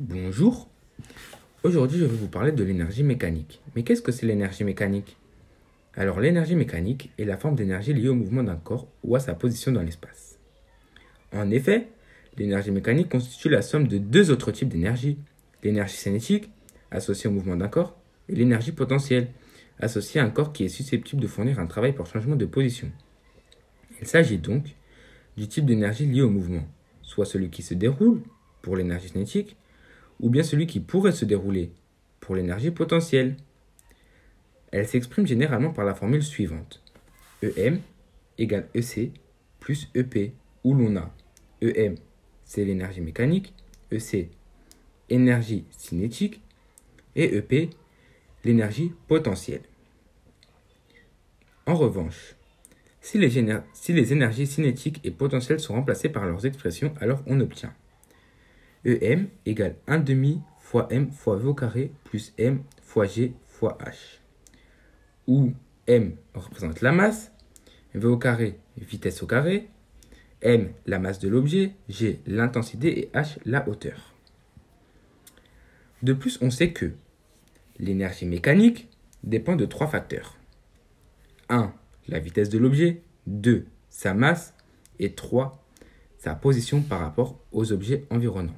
Bonjour. Aujourd'hui, je vais vous parler de l'énergie mécanique. Mais qu'est-ce que c'est l'énergie mécanique? Alors, l'énergie mécanique est la forme d'énergie liée au mouvement d'un corps ou à sa position dans l'espace. En effet, l'énergie mécanique constitue la somme de deux autres types d'énergie. L'énergie cinétique, associée au mouvement d'un corps, et l'énergie potentielle, associée à un corps qui est susceptible de fournir un travail par changement de position. Il s'agit donc du type d'énergie liée au mouvement, soit celui qui se déroule, pour l'énergie cinétique, ou bien celui qui pourrait se dérouler pour l'énergie potentielle. Elle s'exprime généralement par la formule suivante. EM égale EC plus EP, où l'on a EM, c'est l'énergie mécanique, EC, énergie cinétique, et EP, l'énergie potentielle. En revanche, si les, si les, énergies cinétiques et potentielles sont remplacées par leurs expressions, alors on obtient EM égale 1 demi fois M fois V au carré plus M fois G fois H. Où M représente la masse, V au carré vitesse au carré, M la masse de l'objet, G l'intensité et H la hauteur. De plus, on sait que l'énergie mécanique dépend de trois facteurs. 1. La vitesse de l'objet. 2. Sa masse. Et 3. Sa position par rapport aux objets environnants.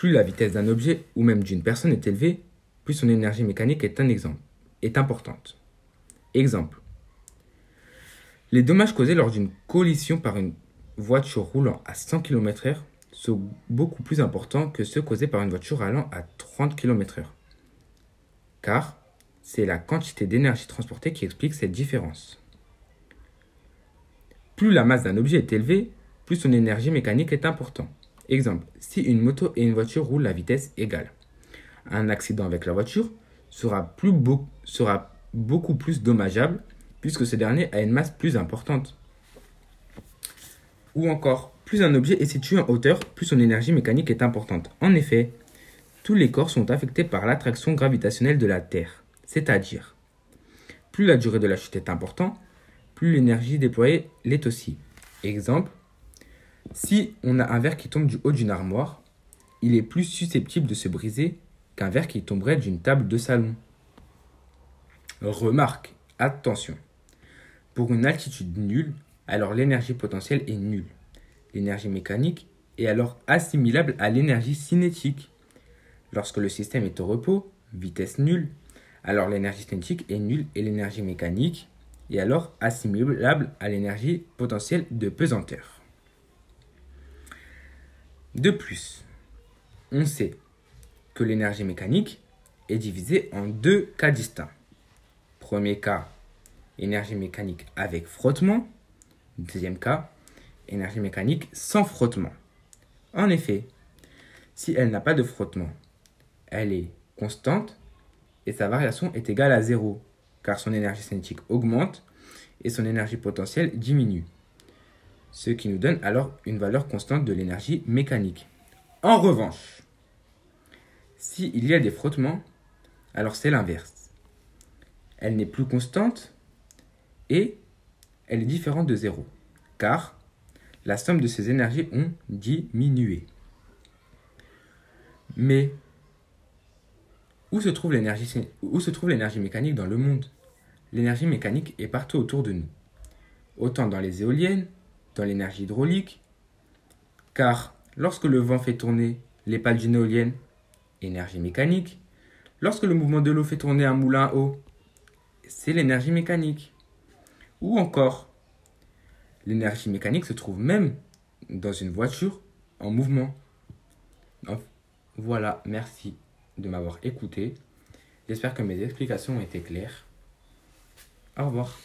Plus la vitesse d'un objet ou même d'une personne est élevée, plus son énergie mécanique est importante. Exemple. Les dommages causés lors d'une collision par une voiture roulant à 100 km/h sont beaucoup plus importants que ceux causés par une voiture allant à 30 km/h. Car c'est la quantité d'énergie transportée qui explique cette différence. Plus la masse d'un objet est élevée, plus son énergie mécanique est importante. Exemple, si une moto et une voiture roulent à vitesse égale, un accident avec la voiture sera, beaucoup plus dommageable puisque ce dernier a une masse plus importante. Ou encore, plus un objet est situé en hauteur, plus son énergie mécanique est importante. En effet, tous les corps sont affectés par l'attraction gravitationnelle de la Terre, c'est-à-dire, plus la durée de la chute est importante, plus l'énergie déployée l'est aussi. Exemple, si on a un verre qui tombe du haut d'une armoire, il est plus susceptible de se briser qu'un verre qui tomberait d'une table de salon. Remarque, attention. Pour une altitude nulle, alors l'énergie potentielle est nulle. L'énergie mécanique est alors assimilable à l'énergie cinétique. Lorsque le système est au repos, vitesse nulle, alors l'énergie cinétique est nulle et l'énergie mécanique est alors assimilable à l'énergie potentielle de pesanteur. De plus, on sait que l'énergie mécanique est divisée en deux cas distincts. Premier cas, énergie mécanique avec frottement. Deuxième cas, énergie mécanique sans frottement. En effet, si elle n'a pas de frottement, elle est constante et sa variation est égale à zéro, car son énergie cinétique augmente et son énergie potentielle diminue ce qui nous donne alors une valeur constante de l'énergie mécanique. En revanche, s'il y a des frottements, alors c'est l'inverse. Elle n'est plus constante et elle est différente de zéro, car la somme de ces énergies ont diminué. Mais où se trouve l'énergie mécanique dans le monde? L'énergie mécanique est partout autour de nous, autant dans les éoliennes dans l'énergie hydraulique, car lorsque le vent fait tourner les pales d'une éolienne, énergie mécanique, lorsque le mouvement de l'eau fait tourner un moulin à eau, c'est l'énergie mécanique. Ou encore, l'énergie mécanique se trouve même dans une voiture en mouvement. voilà, merci de m'avoir écouté. J'espère que mes explications ont été claires. Au revoir.